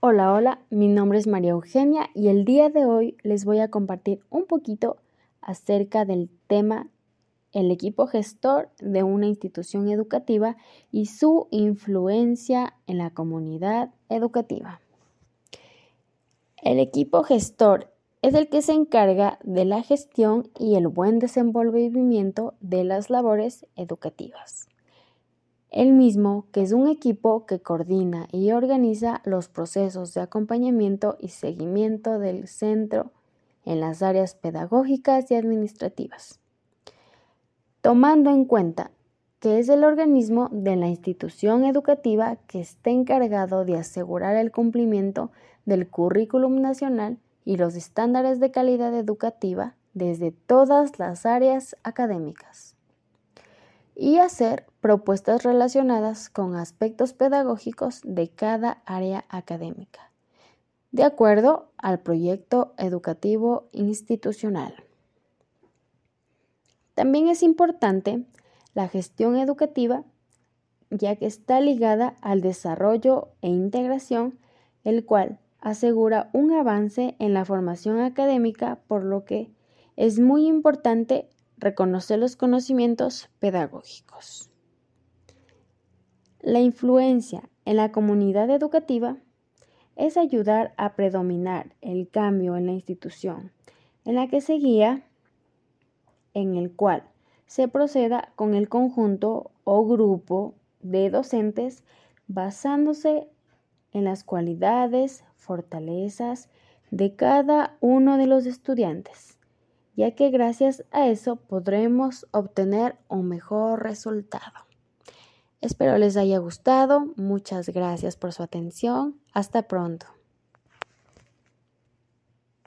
Hola, hola, mi nombre es María Eugenia y el día de hoy les voy a compartir un poquito acerca del tema el equipo gestor de una institución educativa y su influencia en la comunidad educativa. El equipo gestor es el que se encarga de la gestión y el buen desenvolvimiento de las labores educativas. El mismo que es un equipo que coordina y organiza los procesos de acompañamiento y seguimiento del centro en las áreas pedagógicas y administrativas, tomando en cuenta que es el organismo de la institución educativa que está encargado de asegurar el cumplimiento del currículum nacional y los estándares de calidad educativa desde todas las áreas académicas y hacer propuestas relacionadas con aspectos pedagógicos de cada área académica, de acuerdo al proyecto educativo institucional. También es importante la gestión educativa, ya que está ligada al desarrollo e integración, el cual asegura un avance en la formación académica, por lo que es muy importante reconocer los conocimientos pedagógicos. La influencia en la comunidad educativa es ayudar a predominar el cambio en la institución en la que se guía, en el cual se proceda con el conjunto o grupo de docentes basándose en las cualidades, fortalezas de cada uno de los estudiantes ya que gracias a eso podremos obtener un mejor resultado. Espero les haya gustado, muchas gracias por su atención, hasta pronto.